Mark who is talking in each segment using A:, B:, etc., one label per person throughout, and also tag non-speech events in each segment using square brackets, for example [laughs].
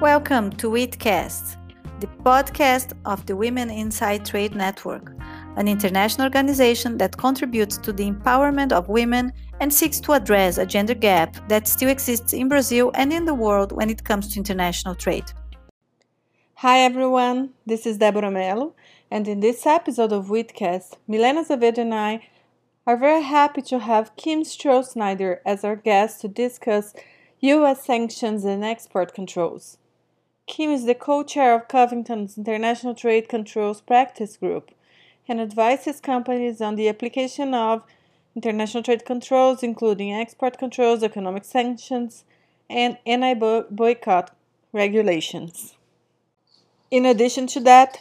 A: Welcome to WITcast, the podcast of the Women Inside Trade Network, an international organization that contributes to the empowerment of women and seeks to address a gender gap that still exists in Brazil and in the world when it comes to international trade.
B: Hi everyone, this is Deborah Melo, and in this episode of WITcast, Milena Azevedo and I are very happy to have Kim Strosnider as our guest to discuss U.S. sanctions and export controls. Kim is the co chair of Covington's International Trade Controls Practice Group and advises companies on the application of international trade controls, including export controls, economic sanctions, and anti boycott regulations. In addition to that,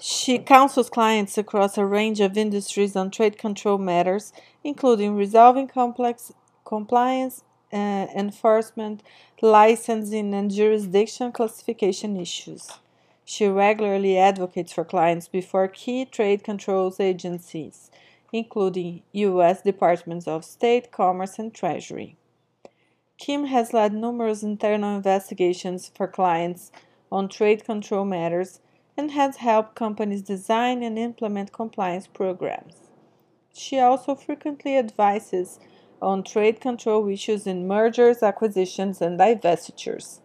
B: she counsels clients across a range of industries on trade control matters, including resolving complex compliance, uh, enforcement, licensing, and jurisdiction classification issues. She regularly advocates for clients before key trade controls agencies, including U.S. Departments of State, Commerce, and Treasury. Kim has led numerous internal investigations for clients on trade control matters and has helped companies design and implement compliance programs. She also frequently advises on trade control issues in mergers, acquisitions, and divestitures.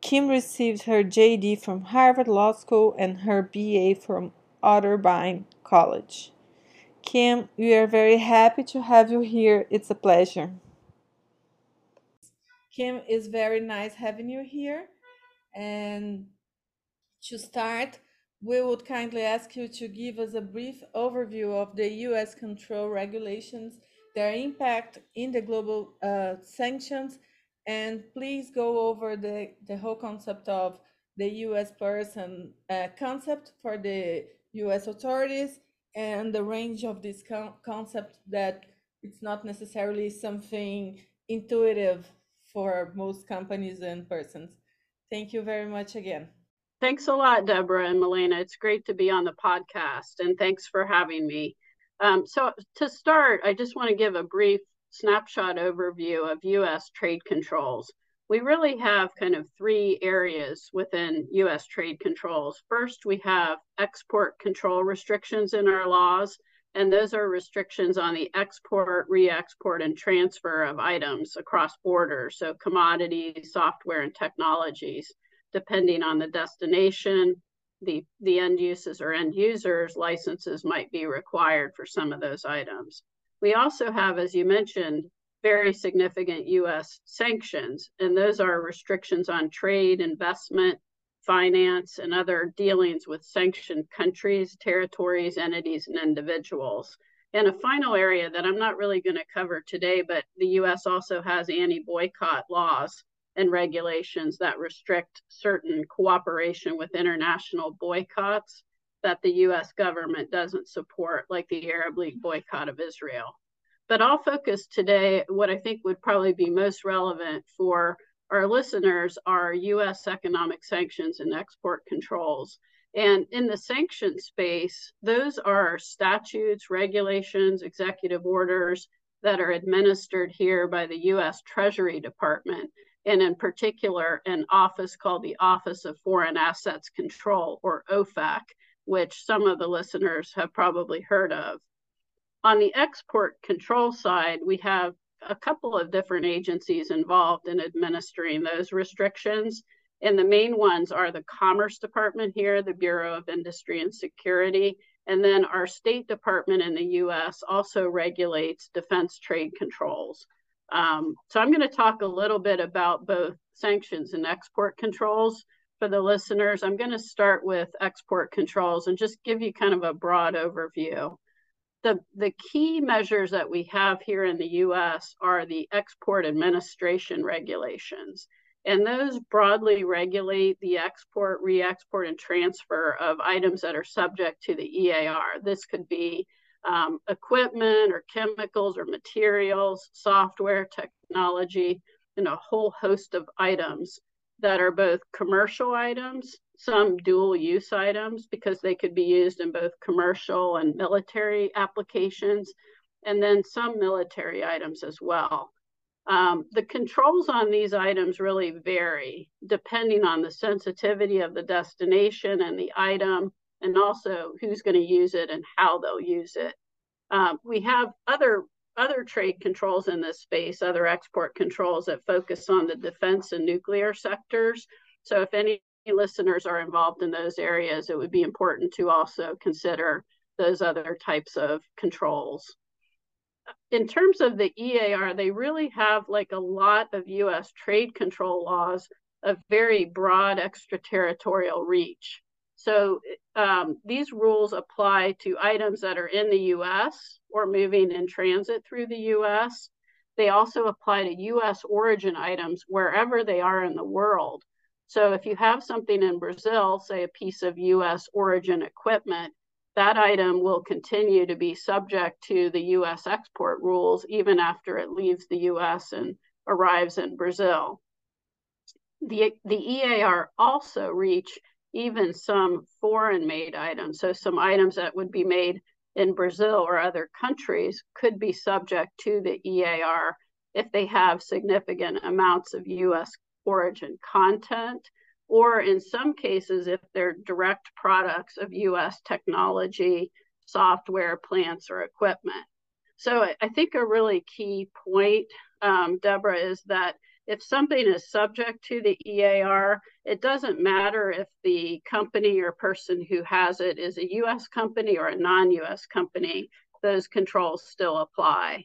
B: Kim received her JD from Harvard Law School and her BA from Otterbein College. Kim, we are very happy to have you here. It's a pleasure. Kim, it's very nice having you here. And to start, we would kindly ask you to give us a brief overview of the US control regulations their impact in the global uh, sanctions, and please go over the, the whole concept of the US person uh, concept for the US authorities and the range of this con- concept that it's not necessarily something intuitive for most companies and persons. Thank you very much again.
C: Thanks a lot, Deborah and Milena. It's great to be on the podcast, and thanks for having me. Um, so to start, I just want to give a brief snapshot overview of U.S. trade controls. We really have kind of three areas within U.S. trade controls. First, we have export control restrictions in our laws, and those are restrictions on the export, re export, and transfer of items across borders, so commodities, software, and technologies, depending on the destination, the, the end uses or end users licenses might be required for some of those items. We also have, as you mentioned, very significant US sanctions, and those are restrictions on trade, investment, finance, and other dealings with sanctioned countries, territories, entities, and individuals. And a final area that I'm not really going to cover today, but the US also has anti boycott laws and regulations that restrict certain cooperation with international boycotts that the US government doesn't support, like the Arab League boycott of Israel. But I'll focus today, what I think would probably be most relevant for our listeners are US economic sanctions and export controls. And in the sanction space, those are statutes, regulations, executive orders that are administered here by the US Treasury Department and in particular an office called the Office of Foreign Assets Control, or OFAC, which some of the listeners have probably heard of. On the export control side, we have a couple of different agencies involved in administering those restrictions. And the main ones are the Commerce Department here, the Bureau of Industry and Security, and then our State Department in the US also regulates defense trade controls. Um, so I'm going to talk a little bit about both sanctions and export controls for the listeners. I'm going to start with export controls and just give you kind of a broad overview. The, the key measures that we have here in the US are the export administration regulations. And those broadly regulate the export, re export, and transfer of items that are subject to the EAR. This could be um, equipment or chemicals or materials, software, technology, and a whole host of items that are both commercial items, some dual use items because they could be used in both commercial and military applications, and then some military items as well. Um, the controls on these items really vary depending on the sensitivity of the destination and the item, and also who's going to use it and how they'll use it. Um, we have other other trade controls in this space, other export controls that focus on the defense and nuclear sectors. So if any listeners are involved in those areas, it would be important to also consider those other types of controls. In terms of the EAR, they really have like a lot of US trade control laws of very broad extraterritorial reach. So um, these rules apply to items that are in the US or moving in transit through the US. They also apply to US origin items wherever they are in the world. So if you have something in Brazil, say a piece of US origin equipment, that item will continue to be subject to the US export rules even after it leaves the US and arrives in Brazil. The, the EAR also reach even some foreign made items. So, some items that would be made in Brazil or other countries could be subject to the EAR if they have significant amounts of US origin content, or in some cases, if they're direct products of US technology, software, plants, or equipment. So, I think a really key point, um, Deborah, is that if something is subject to the EAR, it doesn't matter if the company or person who has it is a US company or a non US company, those controls still apply.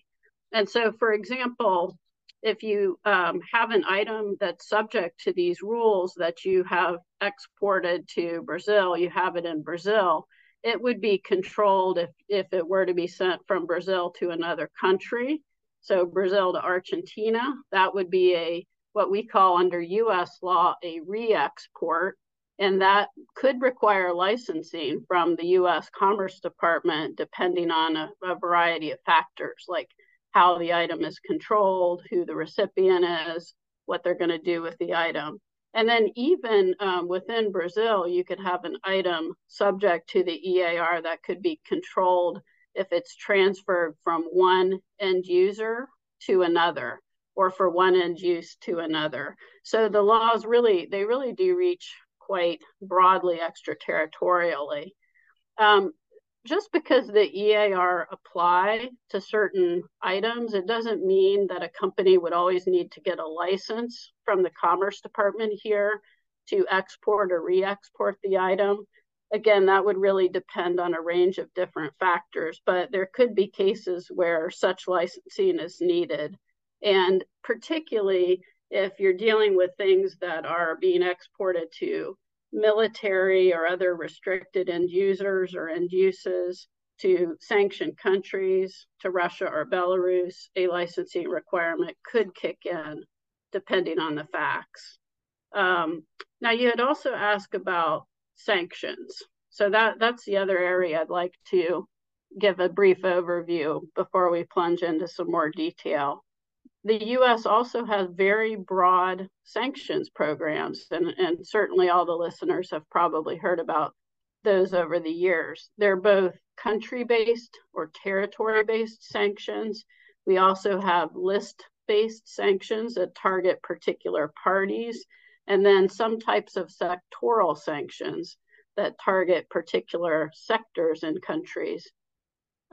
C: And so, for example, if you um, have an item that's subject to these rules that you have exported to Brazil, you have it in Brazil, it would be controlled if, if it were to be sent from Brazil to another country. So Brazil to Argentina, that would be a what we call under US law a re-export and that could require licensing from the US Commerce Department depending on a, a variety of factors like how the item is controlled, who the recipient is, what they're going to do with the item. And then even um, within Brazil, you could have an item subject to the EAR that could be controlled if it's transferred from one end user to another or for one end use to another. So the laws really, they really do reach quite broadly extraterritorially. Um, just because the EAR apply to certain items, it doesn't mean that a company would always need to get a license from the Commerce Department here to export or re-export the item again, that would really depend on a range of different factors, but there could be cases where such licensing is needed. And particularly if you're dealing with things that are being exported to military or other restricted end users or end uses, to sanctioned countries, to Russia or Belarus, a licensing requirement could kick in depending on the facts. Um, now, you had also asked about sanctions. So that that's the other area I'd like to give a brief overview before we plunge into some more detail. The US also has very broad sanctions programs, and, and certainly all the listeners have probably heard about those over the years. They're both country based or territory based sanctions. We also have list based sanctions that target particular parties and then some types of sectoral sanctions that target particular sectors and countries.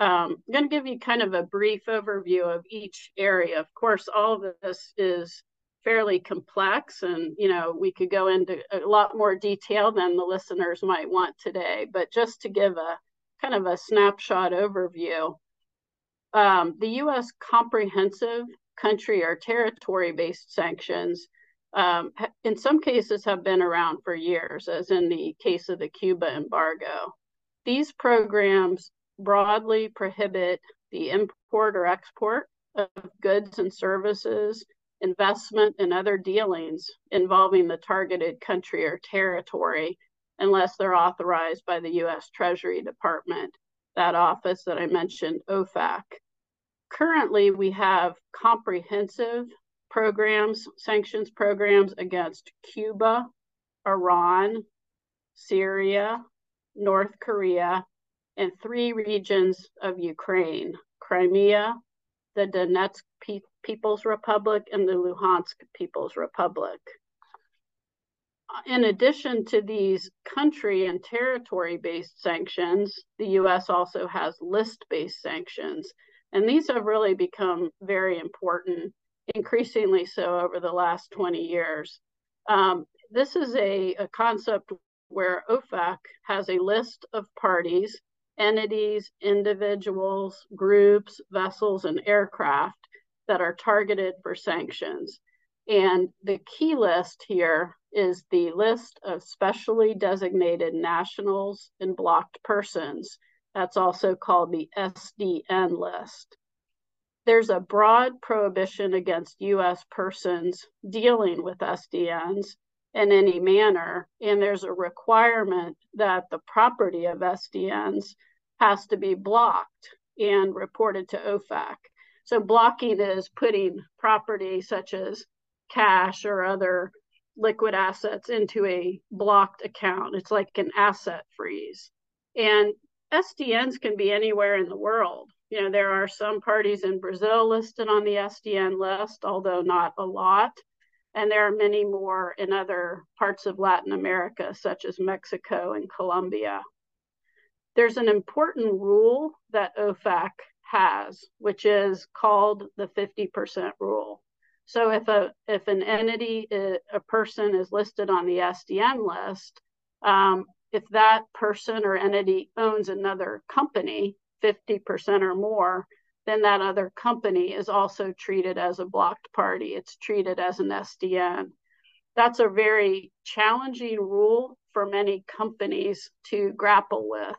C: Um, I'm going to give you kind of a brief overview of each area. Of course, all of this is fairly complex and you know we could go into a lot more detail than the listeners might want today but just to give a kind of a snapshot overview um, the u.s comprehensive country or territory based sanctions um, in some cases have been around for years, as in the case of the Cuba embargo. These programs broadly prohibit the import or export of goods and services, investment, and other dealings involving the targeted country or territory unless they're authorized by the U.S. Treasury Department, that office that I mentioned, OFAC. Currently, we have comprehensive programs, sanctions programs against Cuba, Iran, Syria, North Korea, and three regions of Ukraine Crimea, the Donetsk Pe- People's Republic, and the Luhansk People's Republic. In addition to these country and territory based sanctions, the US also has list based sanctions. And these have really become very important, increasingly so over the last 20 years. Um, this is a, a concept where OFAC has a list of parties, entities, individuals, groups, vessels, and aircraft that are targeted for sanctions. And the key list here is the list of specially designated nationals and blocked persons that's also called the SDN list. There's a broad prohibition against US persons dealing with SDNs in any manner, and there's a requirement that the property of SDNs has to be blocked and reported to OFAC. So, blocking is putting property such as cash or other liquid assets into a blocked account. It's like an asset freeze. And SDNs can be anywhere in the world. You know, there are some parties in Brazil listed on the SDN list, although not a lot. And there are many more in other parts of Latin America, such as Mexico and Colombia. There's an important rule that OFAC has, which is called the 50% rule. So if a if an entity, a person is listed on the SDN list, um, if that person or entity owns another company, 50% or more, then that other company is also treated as a blocked party. It's treated as an SDN. That's a very challenging rule for many companies to grapple with,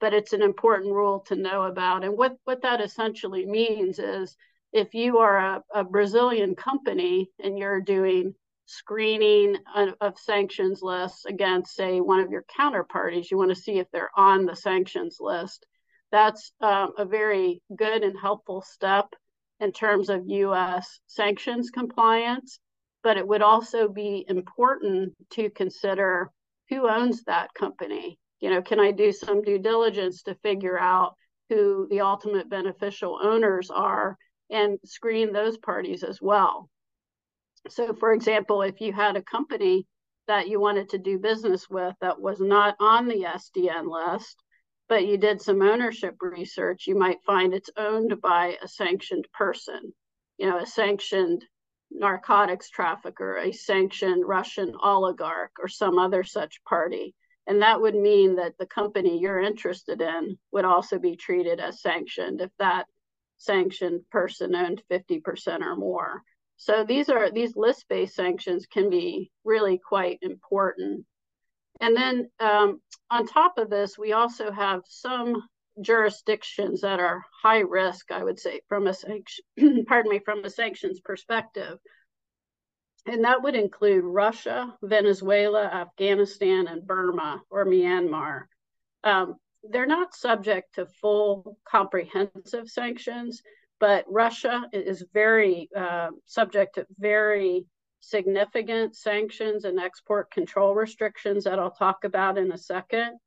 C: but it's an important rule to know about. And what, what that essentially means is if you are a, a Brazilian company and you're doing screening of, of, sanctions lists against, say, one of your counterparties. You want to see if they're on the sanctions list. That's um, a very good and helpful step in terms of U.S. sanctions compliance. But it would also be important to consider who owns that company. You know, can I do some due diligence to figure out who the ultimate beneficial owners are and screen those parties as well? So, for example, if you had a company that you wanted to do business with that was not on the SDN list, but you did some ownership research, you might find it's owned by a sanctioned person, you know, a sanctioned narcotics trafficker, a sanctioned Russian oligarch, or some other such party. And that would mean that the company you're interested in would also be treated as sanctioned if that sanctioned person owned 50% or more. So these are these list-based sanctions can be really quite important. And then um, on top of this, we also have some jurisdictions that are high risk, I would say, from a sanction, [clears throat] pardon me, from a sanctions perspective. And that would include Russia, Venezuela, Afghanistan, and Burma or Myanmar. Um, they're not subject to full comprehensive sanctions, but Russia is very uh, subject to very significant sanctions and export control restrictions that I'll talk about in a second.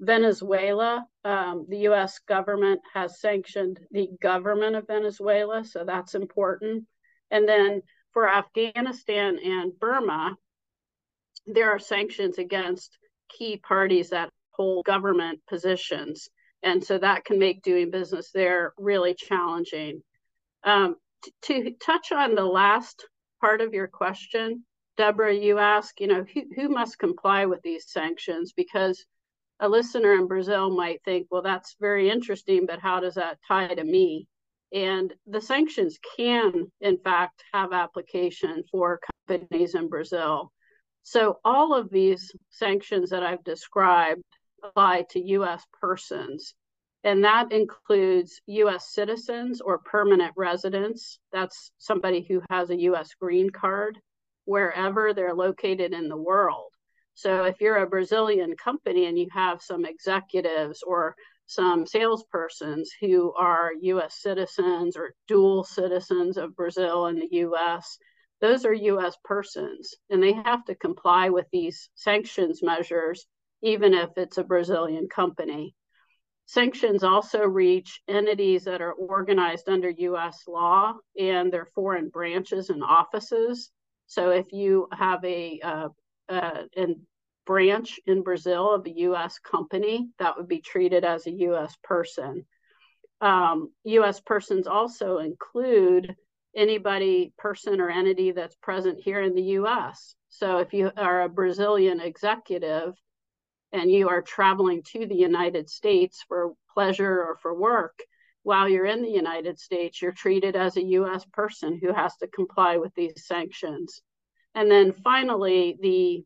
C: Venezuela, um, the US government has sanctioned the government of Venezuela, so that's important. And then for Afghanistan and Burma, there are sanctions against key parties that hold government positions. And so that can make doing business there really challenging. Um, to touch on the last part of your question, Deborah, you ask, you know, who, who must comply with these sanctions? Because a listener in Brazil might think, well, that's very interesting, but how does that tie to me? And the sanctions can, in fact, have application for companies in Brazil. So all of these sanctions that I've described apply to US persons. And that includes US citizens or permanent residents. That's somebody who has a US green card wherever they're located in the world. So if you're a Brazilian company and you have some executives or some salespersons who are US citizens or dual citizens of Brazil and the US, those are US persons and they have to comply with these sanctions measures even if it's a Brazilian company. Sanctions also reach entities that are organized under US law and their foreign branches and offices. So if you have a, uh, uh, branch in Brazil of a US company, that would be treated as a US person. Um, US persons also include anybody, person, or entity that's present here in the US. So if you are a Brazilian executive and you are traveling to the United States for pleasure or for work, while you're in the United States, you're treated as a US person who has to comply with these sanctions. And then finally, the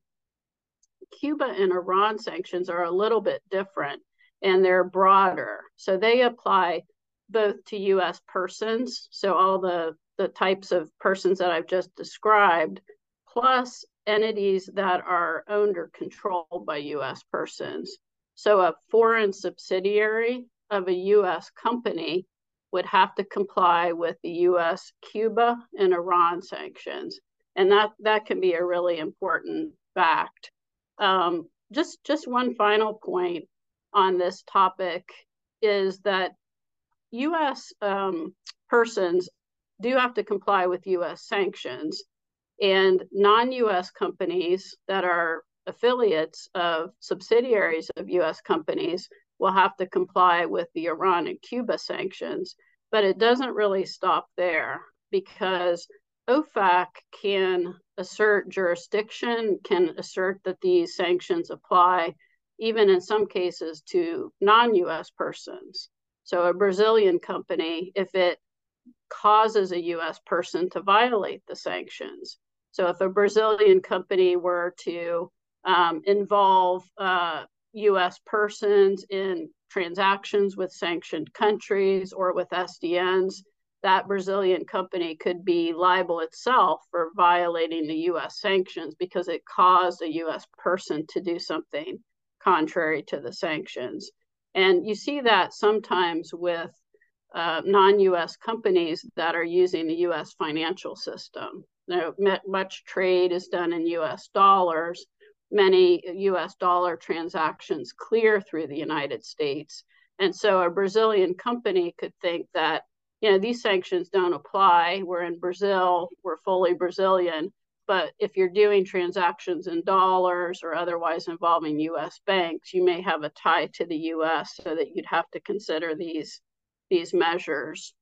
C: Cuba and Iran sanctions are a little bit different and they're broader. So they apply both to US persons, so all the, the types of persons that I've just described, plus entities that are owned or controlled by US persons. So a foreign subsidiary of a US company would have to comply with the US, Cuba, and Iran sanctions. And that, that can be a really important fact. Um, just, just one final point on this topic is that US um, persons do have to comply with US sanctions and non-US companies that are affiliates of subsidiaries of US companies will have to comply with the Iran and Cuba sanctions. But it doesn't really stop there because OFAC can assert jurisdiction, can assert that these sanctions apply, even in some cases to non US persons. So a Brazilian company, if it causes a US person to violate the sanctions, so if a Brazilian company were to um, involve uh, US persons in transactions with sanctioned countries or with SDNs, that Brazilian company could be liable itself for violating the US sanctions because it caused a US person to do something contrary to the sanctions. And you see that sometimes with uh, non US companies that are using the US financial system know, much trade is done in US dollars. Many US dollar transactions clear through the United States. And so a Brazilian company could think that, you know, these sanctions don't apply. We're in Brazil, we're fully Brazilian. But if you're doing transactions in dollars or otherwise involving US banks, you may have a tie to the US so that you'd have to consider these, these measures.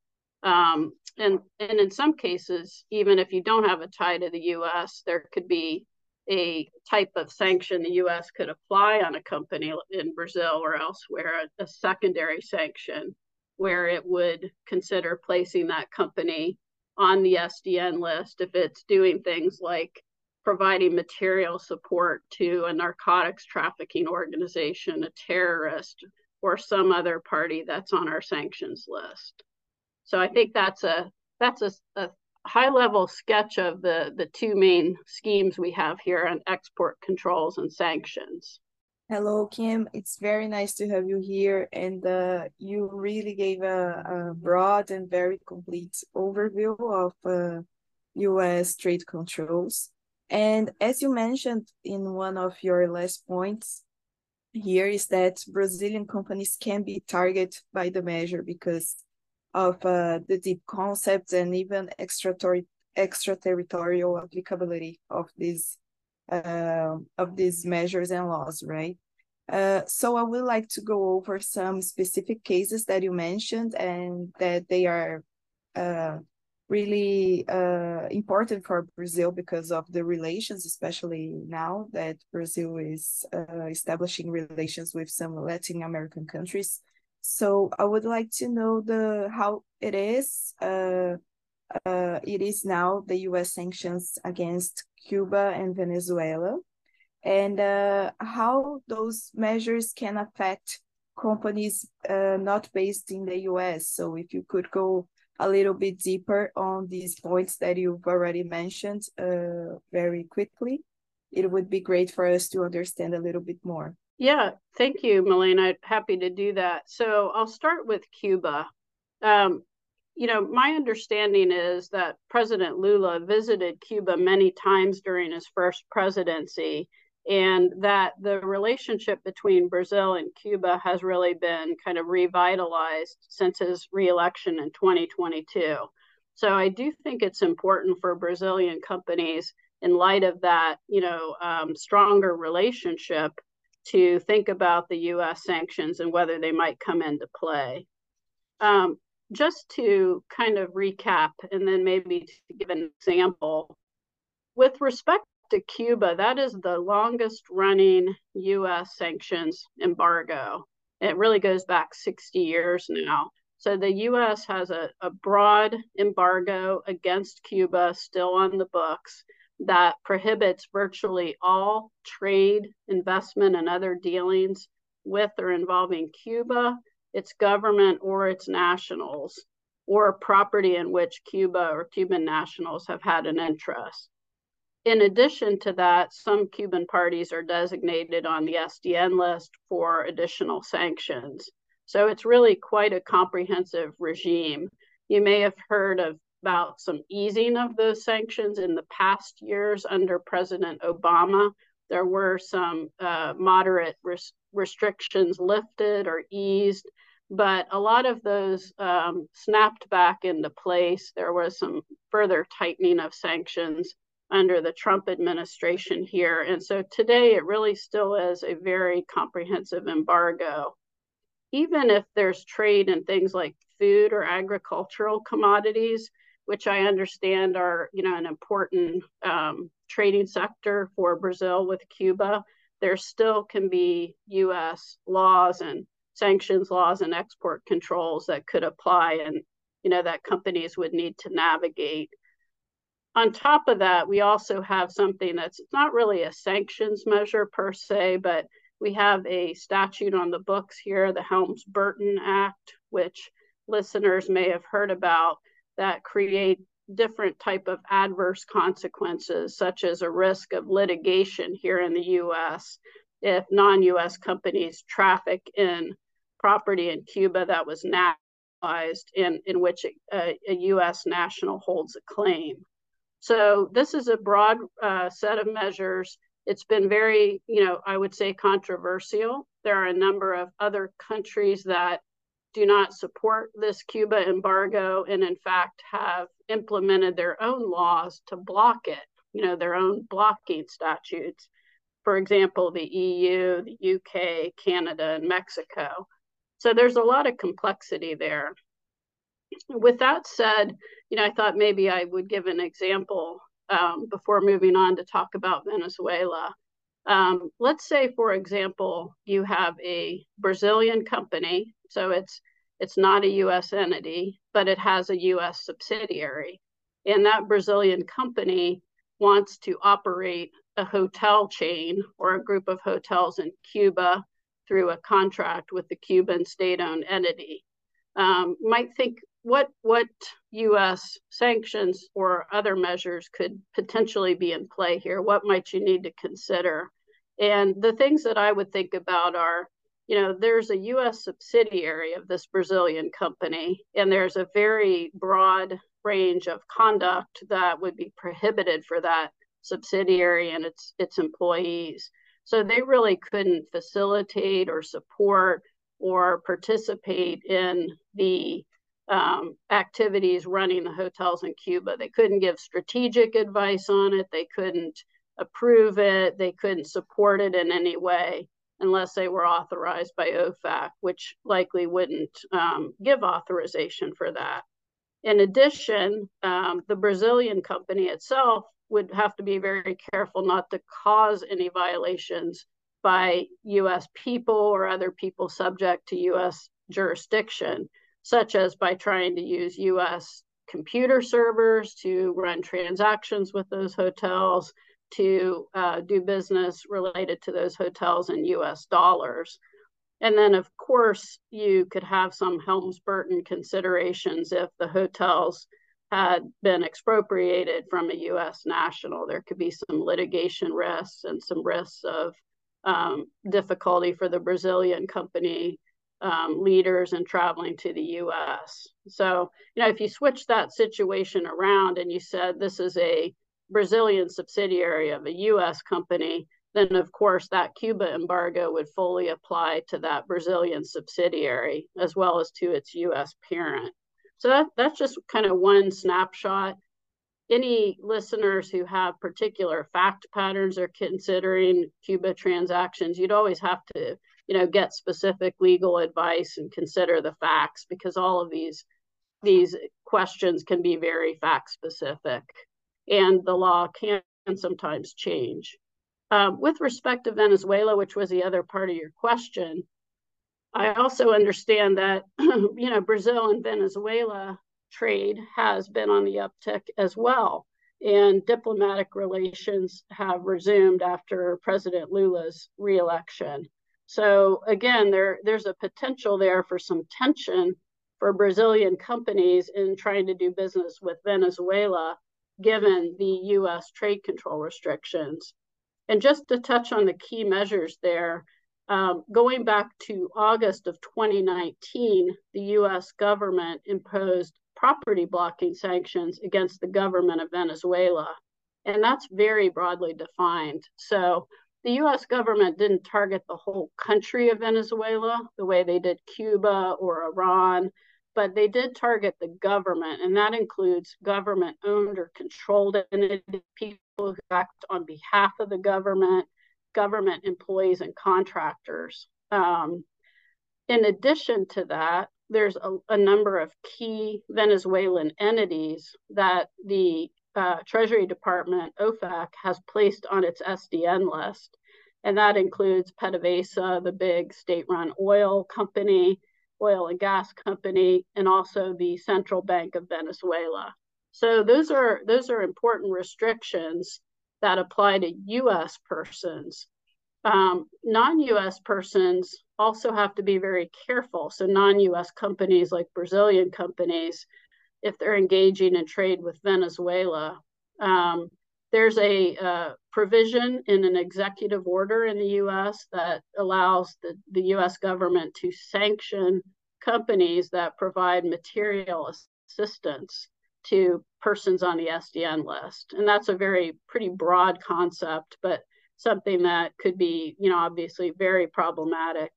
C: Um, and, and in some cases, even if you don't have a tie to the US, there could be a type of sanction the US could apply on a company in Brazil or elsewhere, a, a secondary sanction where it would consider placing that company on the SDN list if it's doing things like providing material support to a narcotics trafficking organization, a terrorist, or some other party that's on our sanctions list. So I think that's a that's a, a high level sketch of the the two main schemes we have here on export controls and sanctions.
D: Hello, Kim. It's very nice to have you here, and uh, you really gave a, a, broad and very complete overview of uh, U.S. trade controls. And as you mentioned in one of your last points, here is that Brazilian companies can be targeted by the measure because of uh, the deep concepts and even extraterritorial applicability of these uh, of these measures and laws, right? Uh, so I would like to go over some specific cases that you mentioned and that they are uh, really uh, important for Brazil because of the relations, especially now that Brazil is uh, establishing relations with some Latin American countries. So I would like to know the how it is. Uh, it is now the U.S. sanctions against Cuba and Venezuela, and uh, how those measures can affect companies uh, not based in the U.S. So if you could go a little bit deeper on these points that you've already mentioned uh, very quickly, it would be great for us to understand a little bit more.
C: Yeah, thank you, Milena. Happy to do that. So I'll start with Cuba. Um, you know, my understanding is that President Lula visited Cuba many times during his first presidency, and that the relationship between Brazil and Cuba has really been kind of revitalized since his reelection in 2022. So I do think it's important for Brazilian companies, in light of that, you know, um, stronger relationship, to think about the U.S. sanctions and whether they might come into play. Um, just to kind of recap, and then maybe to give an example, with respect to Cuba, that is the longest running U.S. sanctions embargo. It really goes back 60 years now. So the U.S. has a, a broad embargo against Cuba still on the books that prohibits virtually all trade, investment, and other dealings with or involving Cuba, its government, or its nationals, or property in which Cuba or Cuban nationals have had an interest. In addition to that, some Cuban parties are designated on the SDN list for additional sanctions. So it's really quite a comprehensive regime. You may have heard of about some easing of those sanctions in the past years under President Obama. There were some uh, moderate res- restrictions lifted or eased, but a lot of those um, snapped back into place. There was some further tightening of sanctions under the Trump administration here. And so today it really still is a very comprehensive embargo. Even if there's trade in things like food or agricultural commodities, which I understand are, you know, an important um, trading sector for Brazil with Cuba, there still can be U.S. laws and sanctions laws and export controls that could apply, and you know that companies would need to navigate on top of that, we also have something that's not really a sanctions measure per se, but we have a statute on the books here, the Helms-Burton Act, which listeners may have heard about, that create different type of adverse consequences, such as a risk of litigation here in the U.S. if non-U.S. companies traffic in property in Cuba that was nationalized in, in which a, a U.S. national holds a claim. So this is a broad uh, set of measures. It's been very, you know, I would say controversial. There are a number of other countries that do not support this Cuba embargo and, in fact, have implemented their own laws to block it, you know, their own blocking statutes. For example, the EU, the UK, Canada, and Mexico. So there's a lot of complexity there with that said, you know, I thought maybe I would give an example um, before moving on to talk about Venezuela. Um, let's say, for example, you have a Brazilian company, so it's it's not a U.S. entity, but it has a U.S. subsidiary, and that Brazilian company wants to operate a hotel chain or a group of hotels in Cuba through a contract with the Cuban state-owned entity. Um, might think what what U.S. sanctions or other measures could potentially be in play here? What might you need to consider? And the things that I would think about are, you know, there's a U.S. subsidiary of this Brazilian company, and there's a very broad range of conduct that would be prohibited for that subsidiary and its its employees. So they really couldn't facilitate or support or participate in the um, activities running the hotels in Cuba. They couldn't give strategic advice on it. They couldn't approve it. They couldn't support it in any way unless they were authorized by OFAC, which likely wouldn't um, give authorization for that. In addition, um, the Brazilian company itself would have to be very careful not to cause any violations by US people or other people subject to US jurisdiction such as by trying to use US computer servers to run transactions with those hotels, to uh, do business related to those hotels in US dollars. And then, of course, you could have some Helms Burton considerations if the hotels had been expropriated from a US national. There could be some litigation risks and some risks of um, difficulty for the Brazilian company um, leaders and traveling to the US. So, you know, if you switch that situation around and you said this is a Brazilian subsidiary of a US company, then of course that Cuba embargo would fully apply to that Brazilian subsidiary as well as to its US parent. So that, that's just kind of one snapshot. Any listeners who have particular fact patterns or considering Cuba transactions, you'd always have to, you know, get specific legal advice and consider the facts because all of these these questions can be very fact specific and the law can sometimes change. Um, with respect to Venezuela, which was the other part of your question, I also understand that [clears throat] you know Brazil and Venezuela trade has been on the uptick as well, and diplomatic relations have resumed after President Lula's reelection. So again, there there's a potential there for some tension for Brazilian companies in trying to do business with Venezuela, given the U.S. trade control restrictions. And just to touch on the key measures there, um, going back to August of 2019, the US government imposed property blocking sanctions against the government of Venezuela. And that's very broadly defined. So the US government didn't target the whole country of Venezuela the way they did Cuba or Iran, but they did target the government, and that includes government owned or controlled entities, people who act on behalf of the government, government employees, and contractors. Um, in addition to that, there's a, a, number of key Venezuelan entities that the uh, Treasury Department, OFAC, has placed on its SDN list. And that includes PDVSA, the big state run oil company, oil and gas company, and also the Central Bank of Venezuela. So those are those are important restrictions that apply to U.S. persons. Um, non-U.S. persons also have to be very careful. So non-U.S. companies like Brazilian companies, if they're engaging in trade with Venezuela, um, there's a uh, provision in an executive order in the US that allows the, the US government to sanction companies that provide material assistance to persons on the SDN list. And that's a very pretty broad concept, but something that could be, you know, obviously very problematic.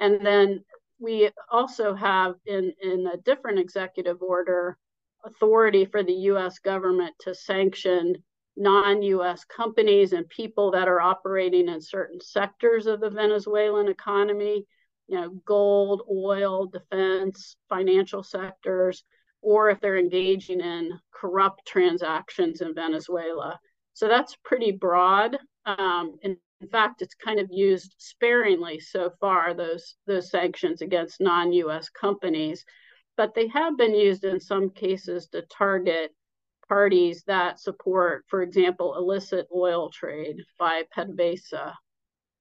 C: And then we also have in, in a different executive order authority for the US government to sanction non-US companies and people that are operating in certain sectors of the Venezuelan economy, you know, gold, oil, defense, financial sectors, or if they're engaging in corrupt transactions in Venezuela. So that's pretty broad. Um, in, in fact, it's kind of used sparingly so far, those, those sanctions against non-US companies, but they have been used in some cases to target parties that support, for example, illicit oil trade by PDVSA.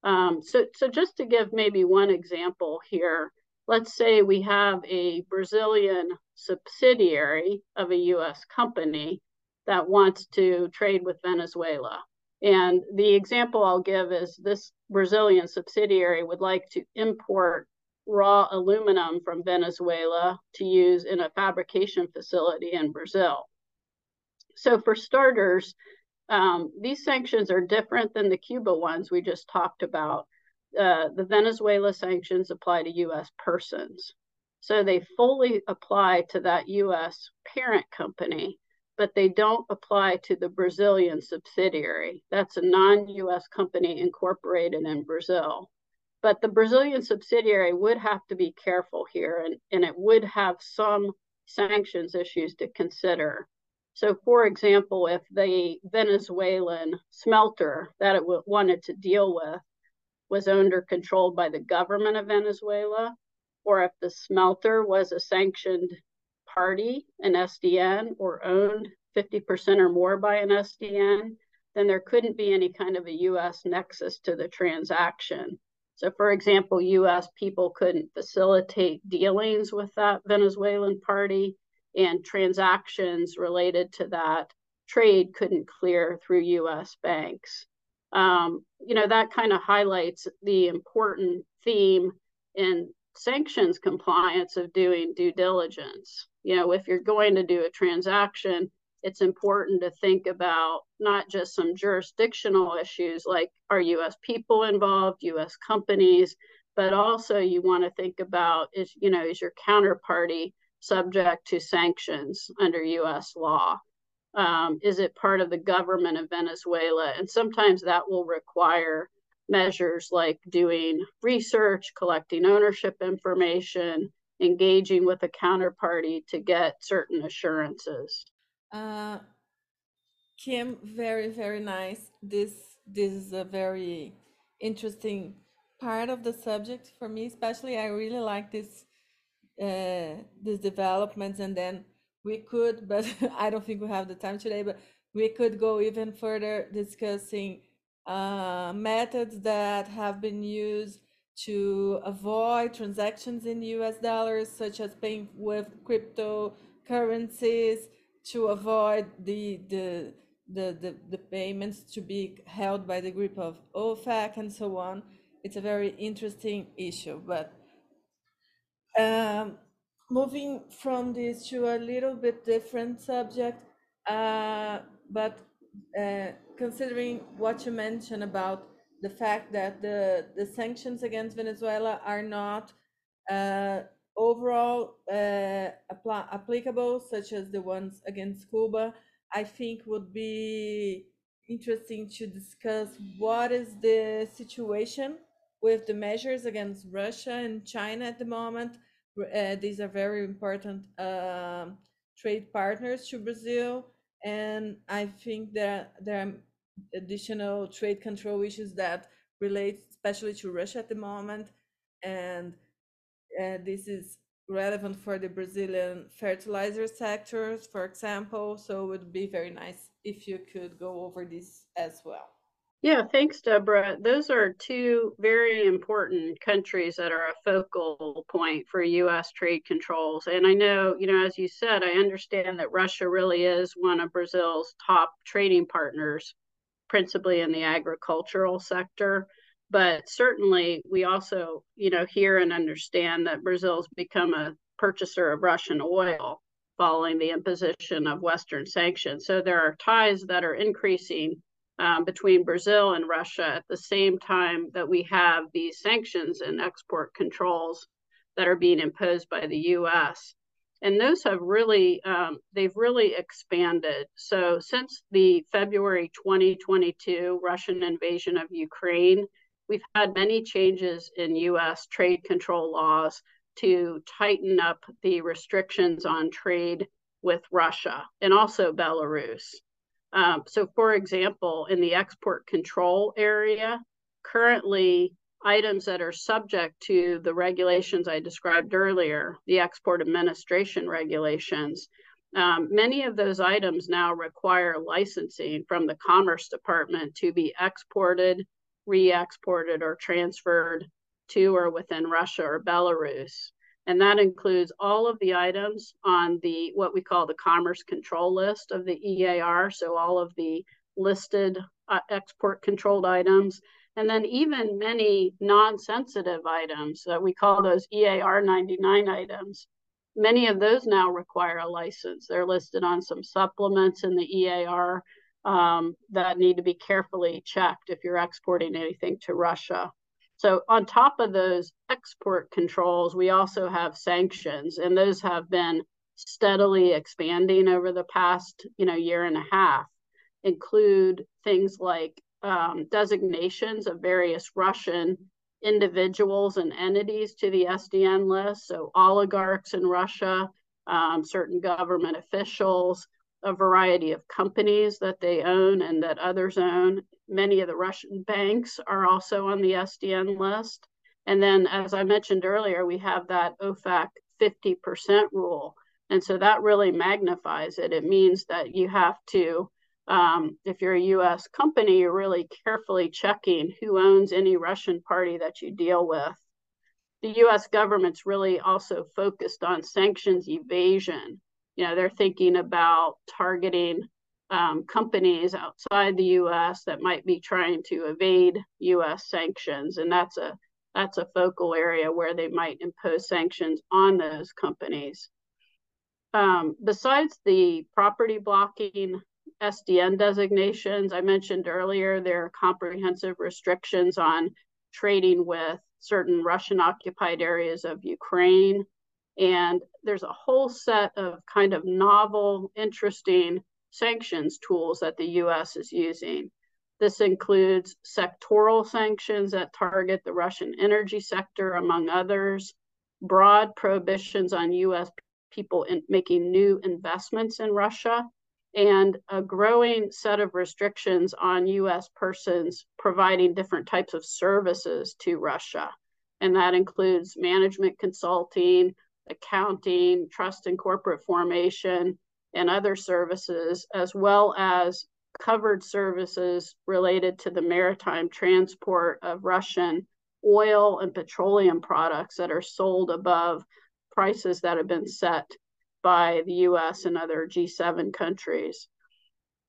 C: Um, so, so just to give maybe one example here, let's say we have a Brazilian subsidiary of a US company that wants to trade with Venezuela. And the example I'll give is this Brazilian subsidiary would like to import raw aluminum from Venezuela to use in a fabrication facility in Brazil. So for starters, um, these sanctions are different than the Cuba ones we just talked about. Uh, the Venezuela sanctions apply to U.S. persons. So they fully apply to that U.S. parent company, but they don't apply to the Brazilian subsidiary. That's a non US company incorporated in Brazil. But the Brazilian subsidiary would have to be careful here and, and it would have some sanctions issues to consider. So, for example, if the Venezuelan smelter that it wanted to deal with was owned or controlled by the government of Venezuela, or if the smelter was a sanctioned party, an SDN, or owned 50% or more by an SDN, then there couldn't be any kind of a US nexus to the transaction. So, for example, US people couldn't facilitate dealings with that Venezuelan party and transactions related to that trade couldn't clear through US banks. Um, you know, that kind of highlights the important theme in sanctions compliance of doing due diligence. You know, if you're going to do a transaction, it's important to think about not just some jurisdictional issues like are US people involved, US companies, but also you want to think about is you know is your counterparty subject to sanctions under US law? Um, is it part of the government of Venezuela? And sometimes that will require measures like doing research, collecting ownership information, engaging with a counterparty to get certain assurances.
B: Uh, Kim, very very nice. This this is a very interesting part of the subject for me, especially. I really like this uh, these developments, and then we could, but [laughs] I don't think we have the time today. But we could go even further discussing uh, methods that have been used to avoid transactions in US dollars, such as paying with cryptocurrencies, to avoid the, the, the, the, the payments to be held by the group of OFAC and so on. It's a very interesting issue, but um, moving from this to a little bit different subject, uh, but uh, considering what you mentioned about the fact that the, the sanctions against Venezuela are not uh, overall uh, applicable, such as the ones against Cuba, I think would be interesting to discuss what is the situation with the measures against Russia and China at the moment. Uh, these are very important uh, trade partners to Brazil, and I think that there are additional trade control issues that relate especially to Russia at the moment, and uh, this is relevant for the Brazilian fertilizer sectors, for example. So it would be very nice if you could go over this as well.
C: Yeah, thanks, Deborah. Those are two very important countries that are a focal point for U.S. trade controls. And I know, you know, as you said, I understand that Russia really is one of Brazil's top trading partners, principally in the agricultural sector. But certainly, we also, you know, hear and understand that Brazil's become a purchaser of Russian oil following the imposition of Western sanctions. So there are ties that are increasing um, between Brazil and Russia at the same time that we have these sanctions and export controls that are being imposed by the U.S. And those have really, um, they've really expanded. So since the February 2022 Russian invasion of Ukraine, we've had many changes in U.S. trade control laws to tighten up the restrictions on trade with Russia and also Belarus. Um, so, for example, in the export control area, currently items that are subject to the regulations I described earlier, the export administration regulations, um, many of those items now require licensing from the Commerce Department to be exported, re exported, or transferred to or within Russia or Belarus and that includes all of the items on the what we call the commerce control list of the EAR, so all of the listed uh, export controlled items, and then even many non-sensitive items that we call those EAR 99 items. Many of those now require a license. They're listed on some supplements in the EAR um, that need to be carefully checked if you're exporting anything to Russia. So on top of those export controls, we also have sanctions, and those have been steadily expanding over the past, you know, year and a half. Include things like um, designations of various Russian individuals and entities to the SDN list, so oligarchs in Russia, um, certain government officials, a variety of companies that they own and that others own. Many of the Russian banks are also on the SDN list. And then, as I mentioned earlier, we have that OFAC 50% rule. And so that really magnifies it. It means that you have to, um, if you're a US company, you're really carefully checking who owns any Russian party that you deal with. The US government's really also focused on sanctions evasion you know they're thinking about targeting um, companies outside the U.S. that might be trying to evade U.S. sanctions, and that's a that's a focal area where they might impose sanctions on those companies. Um, besides the property blocking SDN designations, I mentioned earlier, there are comprehensive restrictions on trading with certain Russian occupied areas of Ukraine. And there's a whole set of kind of novel, interesting sanctions tools that the US is using. This includes sectoral sanctions that target the Russian energy sector, among others, broad prohibitions on US people in making new investments in Russia, and a growing set of restrictions on US persons providing different types of services to Russia. And that includes management consulting, accounting, trust and corporate formation, and other services, as well as covered services related to the maritime transport of Russian oil and petroleum products that are sold above prices that have been set by the US and other G7 countries.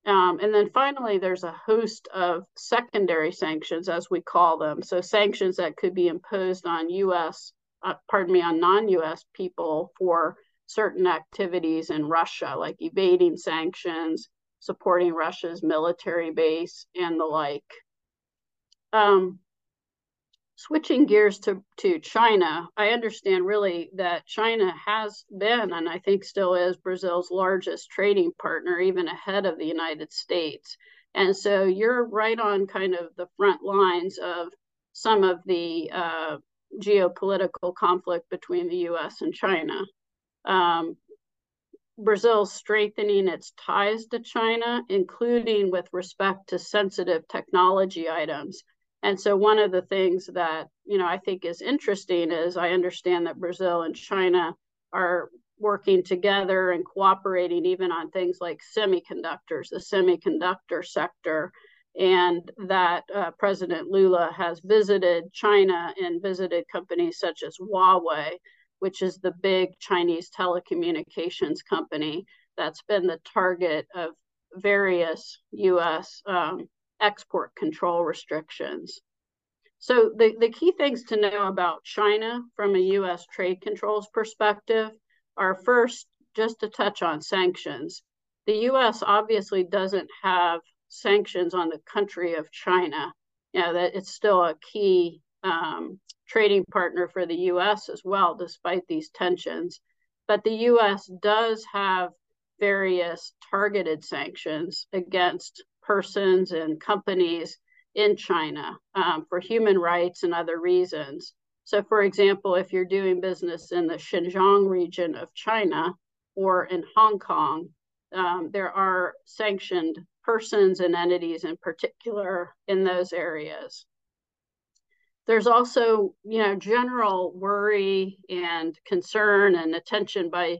C: Um, and then finally, there's a host of secondary sanctions, as we call them. So, sanctions that could be imposed on US, uh, pardon me, on non US people for certain activities in Russia, like evading sanctions, supporting Russia's military base, and the like. Um, switching gears to, to China, I understand really that China has been, and I think still is, Brazil's largest trading partner, even ahead of the United States. And so you're right on kind of the front lines of some of the uh, geopolitical conflict between the US and China. Um, Brazil's strengthening its ties to China, including with respect to sensitive technology items and so one of the things that, you know, I think is interesting is I understand that Brazil and China are working together and cooperating even on things like semiconductors, the semiconductor sector, and that uh, President Lula has visited China and visited companies such as Huawei, which is the big Chinese telecommunications company that's been the target of various US um, export control restrictions. So the, the key things to know about China from a US trade controls perspective are first, just to touch on sanctions. The US obviously doesn't have sanctions on the country of China. You know, that it's still a key um, trading partner for the US as well, despite these tensions. But the US does have various targeted sanctions against persons and companies in China um, for human rights and other reasons. So, for example, if you're doing business in the Xinjiang region of China or in Hong Kong, um, there are sanctioned persons and entities in particular in those areas. There's also, you know, general worry and concern and attention by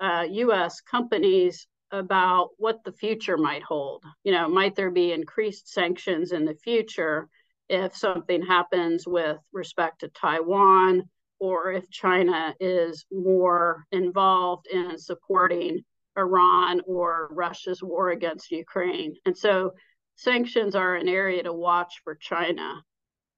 C: uh, U.S. companies about what the future might hold. You know, might there be increased sanctions in the future if something happens with respect to Taiwan or if China is more involved in supporting Iran or Russia's war against Ukraine. And so sanctions are an area to watch for China.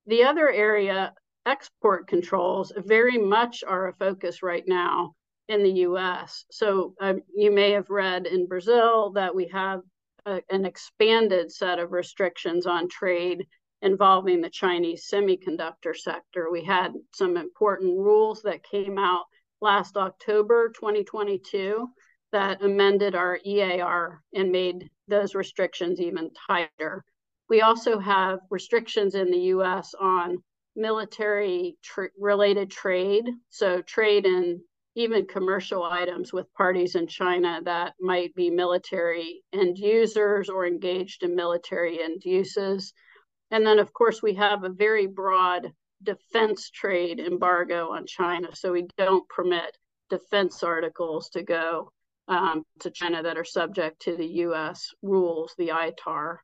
C: The other area, export controls, very much are a focus right now in the US. So um, you may have read in Brazil that we have a, an expanded set of restrictions on trade involving the Chinese semiconductor sector. We had some important rules that came out last October 2022 that amended our EAR and made those restrictions even tighter. We also have restrictions in the US on military tra- related trade. So, trade in even commercial items with parties in China that might be military end users or engaged in military end uses. And then, of course, we have a very broad defense trade embargo on China. So we don't permit defense articles to go um, to China that are subject to the US rules, the ITAR,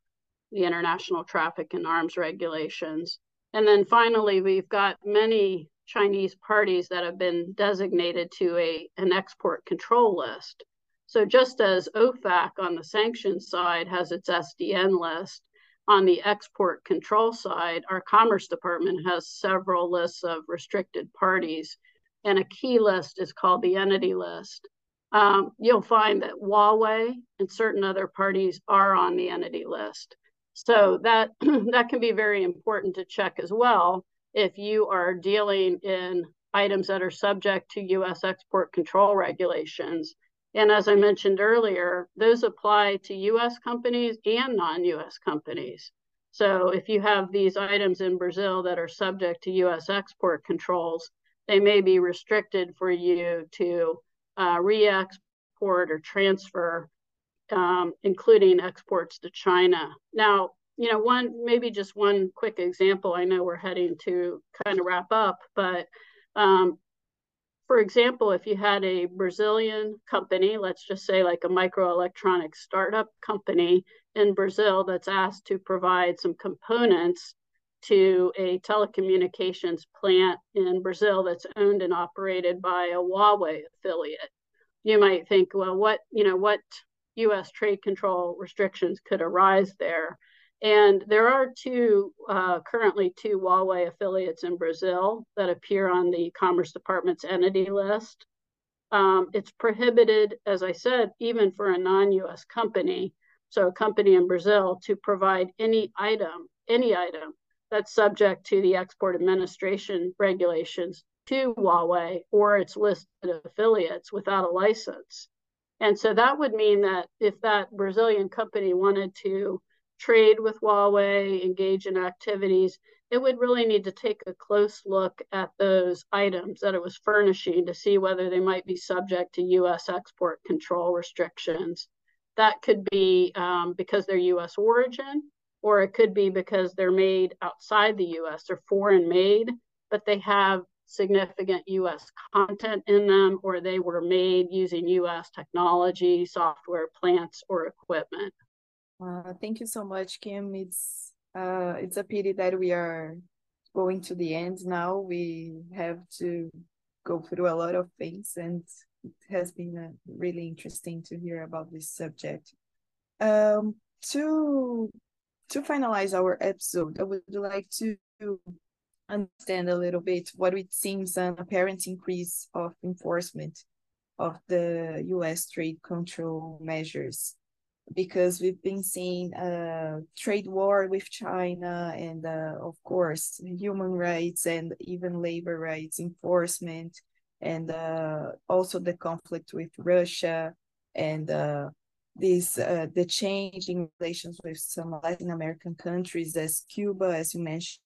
C: the International Traffic in Arms Regulations. And then finally, we've got many Chinese parties that have been designated to a, an export control list. So just as OFAC on the sanctions side has its SDN list, on the export control side, our Commerce Department has several lists of restricted parties, and a key list is called the entity list. Um, you'll find that Huawei and certain other parties are on the entity list. So that [clears throat] that can be very important to check as well if you are dealing in items that are subject to U.S. export control regulations. And as I mentioned earlier, those apply to U.S. companies and non-U.S. companies. So if you have these items in Brazil that are subject to U.S. export controls, they may be restricted for you to uh, re-export or transfer, um, including exports to China. Now, you know, one maybe just one quick example. I know we're heading to kind of wrap up, but um, for example, if you had a Brazilian company, let's just say like a microelectronics startup company in Brazil that's asked to provide some components to a telecommunications plant in Brazil that's owned and operated by a Huawei affiliate. You might think, well, what, you know, what US trade control restrictions could arise there? And there are two, uh, currently two Huawei affiliates in Brazil that appear on the Commerce Department's entity list. Um, it's prohibited, as I said, even for a non US company, so a company in Brazil, to provide any item, any item that's subject to the Export Administration regulations to Huawei or its listed affiliates without a license. And so that would mean that if that Brazilian company wanted to trade with Huawei, engage in activities, it would really need to take a close look at those items that it was furnishing to see whether they might be subject to U.S. export control restrictions. That could be um, because they're U.S. origin, or it could be because they're made outside the US, they're foreign made, but they have significant US content in them, or they were made using US technology, software, plants, or equipment.
D: Uh, thank you so much, Kim. It's uh, it's a pity that we are going to the end now. We have to go through a lot of things, and it has been uh, really interesting to hear about this subject. Um, to to finalize our episode, I would like to understand a little bit what it seems an apparent increase of enforcement of the US trade control measures. Because we've been seeing a trade war with China and uh, of course human rights and even labor rights enforcement and uh, also the conflict with Russia and uh, this uh, the change in relations with some Latin American countries, as Cuba, as you mentioned,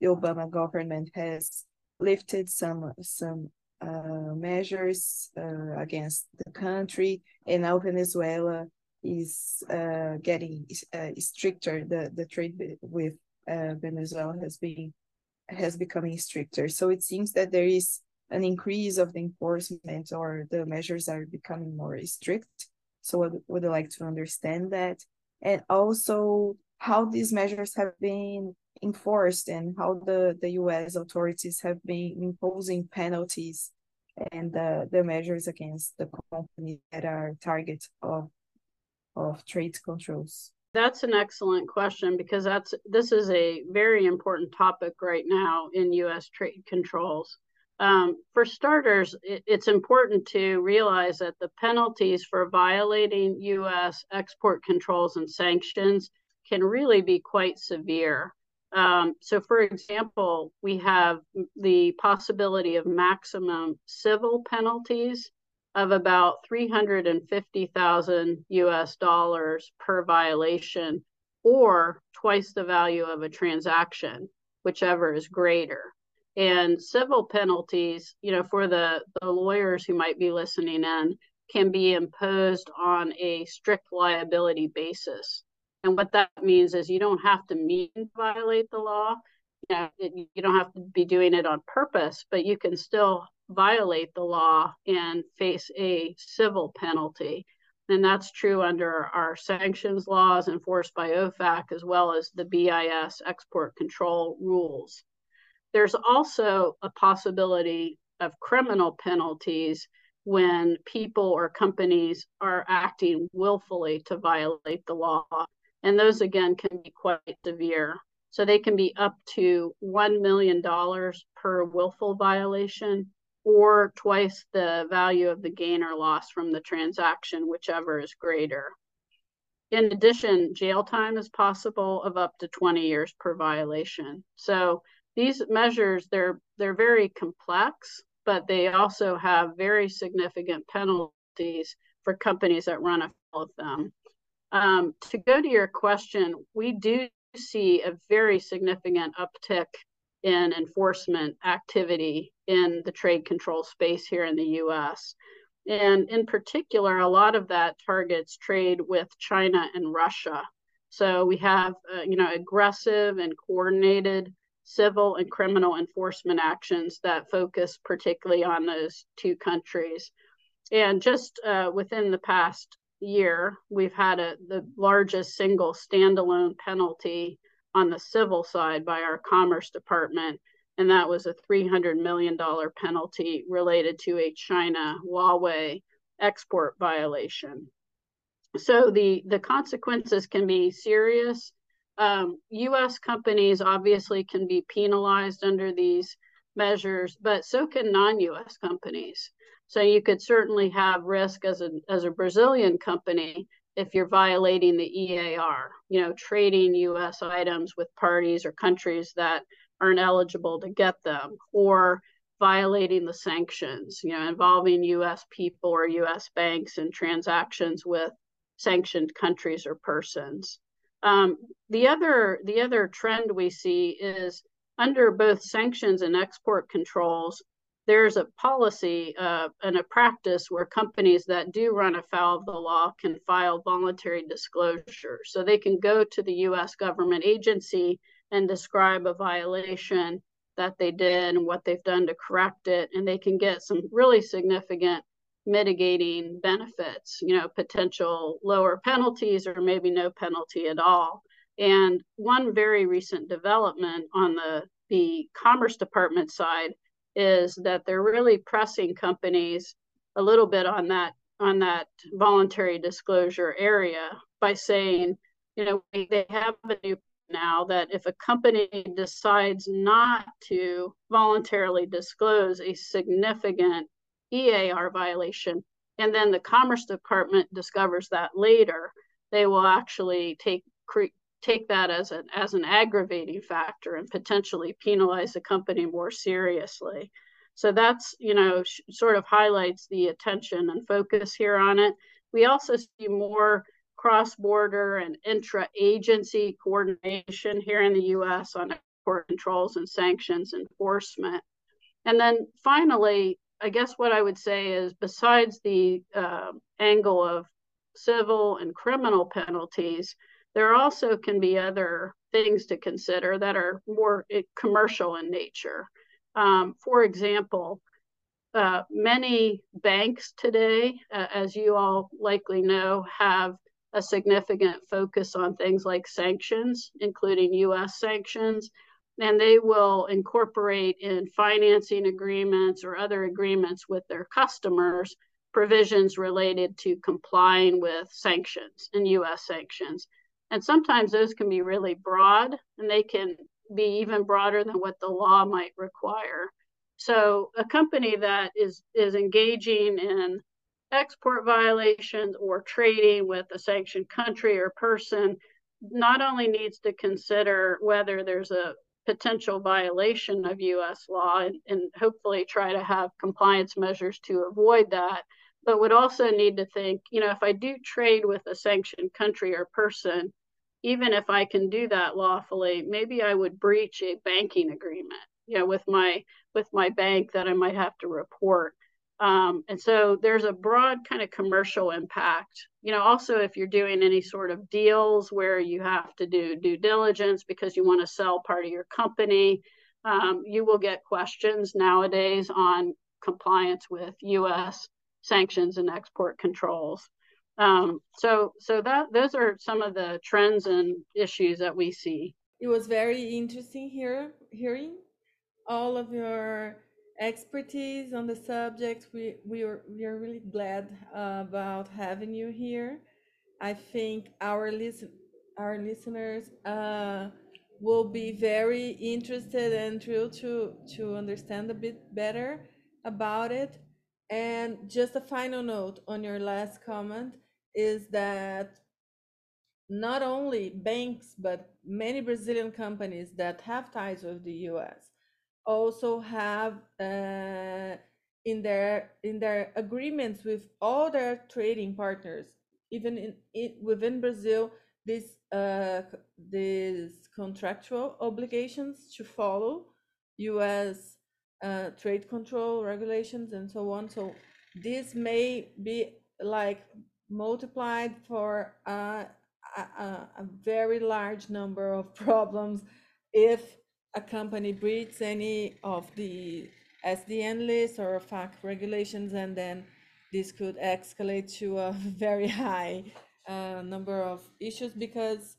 D: the Obama government has lifted some some uh, measures uh, against the country, and now Venezuela is uh, getting uh, stricter. The the trade with uh, Venezuela has been has becoming stricter. So it seems that there is an increase of the enforcement, or the measures are becoming more strict so I would like to understand that. And also how these measures have been enforced and how the, the US authorities have been imposing penalties and the, the measures against the companies that are target of of trade controls.
C: That's an excellent question because that's this is a very important topic right now in US trade controls. Um, for starters, it, it's important to realize that the penalties for violating U.S. export controls and sanctions can really be quite severe. Um, so, for example, we have the possibility of maximum civil penalties of about 350,000 US dollars per violation, or twice the value of a transaction, whichever is greater and civil penalties you know for the the lawyers who might be listening in can be imposed on a strict liability basis. And what that means is you don't have to mean to violate the law. You know you don't have to be doing it on purpose but you can still violate the law and face a civil penalty. And that's true under our sanctions laws enforced by OFAC as well as the BIS export control rules. There's also a possibility of criminal penalties when people or companies are acting willfully to violate the law. And those, again, can be quite severe. So they can be up to $1 million per willful violation or twice the value of the gain or loss from the transaction, whichever is greater. In addition, jail time is possible of up to 20 years per violation. So these measures, they're, they're very complex, but they also have very significant penalties for companies that run afoul of them. Um, to go to your question, we do see a very significant uptick in enforcement activity in the trade control space here in the US. And in particular, a lot of that targets trade with China and Russia. So we have, uh, you know, aggressive and coordinated civil and criminal enforcement actions that focus particularly on those two countries. And just uh, within the past year, we've had a, the largest single standalone penalty on the civil side by our Commerce Department, and that was a $300 million penalty related to a China Huawei export violation. So the, the consequences can be serious. Um, US companies obviously can be penalized under these measures, but so can non US companies. So you could certainly have risk as a, as a Brazilian company if you're violating the EAR, you know, trading US items with parties or countries that aren't eligible to get them, or violating the sanctions, you know, involving US people or US banks in transactions with sanctioned countries or persons. Um, the other the other trend we see is under both sanctions and export controls, there's a policy uh, and a practice where companies that do run afoul of the law can file voluntary disclosure. So they can go to the US government agency and describe a violation that they did and what they've done to correct it. And they can get some really significant mitigating benefits, you know, potential lower penalties or maybe no penalty at all. And one very recent development on the, the Commerce Department side is that they're really pressing companies a little bit on that on that voluntary disclosure area by saying, you know, they have a new now that if a company decides not to voluntarily disclose a significant EAR violation, and then the Commerce Department discovers that later, they will actually take take that as an as an aggravating factor and potentially penalize the company more seriously. So that's you know sort of highlights the attention and focus here on it. We also see more cross-border and intra-agency coordination here in the U.S. on export controls and sanctions enforcement. And then finally, I guess what I would say is besides the uh, angle of civil and criminal penalties, there also can be other things to consider that are more eh, commercial in nature. Um, for example, uh, many banks today, uh, as you all likely know, have a significant focus on things like sanctions, including US sanctions, and they will incorporate in financing agreements or other agreements with their customers provisions related to complying with sanctions and US sanctions. And sometimes those can be really broad and they can be even broader than what the law might require. So a company that is is engaging in export violations or trading with a sanctioned country or person not only needs to consider whether there's a potential violation of US law and, and hopefully try to have compliance measures to avoid that, but would also need to think, you know, if I do trade with a sanctioned country or person, even if I can do that lawfully, maybe I would breach a banking agreement, you know, with my with my bank that I might have to report. Um, and so there's a broad kind of commercial impact. You know, also if you're doing any sort of deals where you have to do due diligence because you want to sell part of your company, um, you will get questions nowadays on compliance with U.S. sanctions and export controls. Um, so so that those are some of the trends and issues that we see.
B: It was very interesting here hearing all of your expertise on the subject. We we are we are really glad uh, about having you here. I think our listen our listeners uh, will be very interested and thrilled to to understand a bit better about it. And just a final note on your last comment is that not only banks, but many Brazilian companies that have ties with the US also have uh, in their in their agreements with all their trading partners, even in, in within Brazil, these uh, these contractual obligations to follow U.S. Uh, trade control regulations and so on. So this may be like multiplied for a, a, a very large number of [laughs] problems if a company breaches any of the SDN list or OFAC regulations, and then this could escalate to a [laughs] very high uh, number of issues because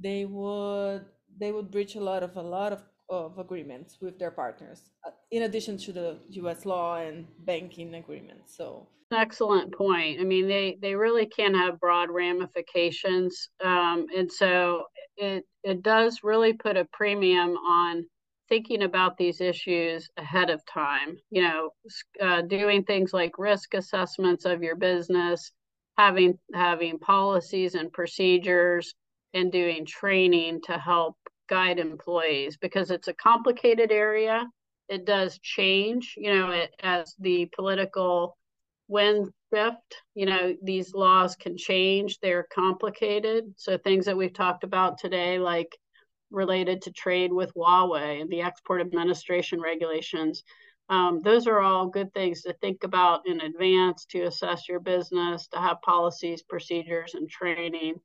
B: they would they would breach a lot of a lot of, of agreements with their partners uh, in addition to the US law and banking agreements so.
C: Excellent point. I mean they they really can have broad ramifications um, and so it it does really put a premium on thinking about these issues ahead of time you know uh, doing things like risk assessments of your business having having policies and procedures and doing training to help guide employees because it's a complicated area. It does change you know it, as the political wind you know these laws can change they're complicated so things that we've talked about today like related to trade with Huawei and the export administration regulations. Um, those are all good things to think about in advance to assess your business, to have policies, procedures, and training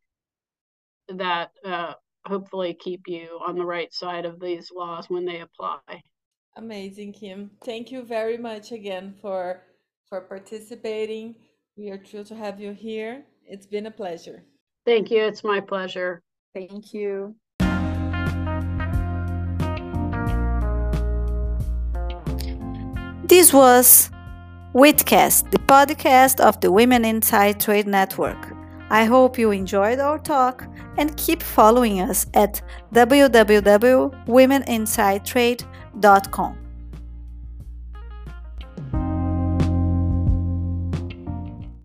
C: that uh, hopefully keep you on the right side of these laws when they apply.
B: Amazing, Kim. Thank you very much again for for participating. We are thrilled to have you here. It's been a pleasure.
C: Thank you. It's my pleasure.
D: Thank you.
A: This was WITcast, the podcast of the Women Inside Trade Network. I hope you enjoyed our talk and keep following us at www.womeninsidetrade.com.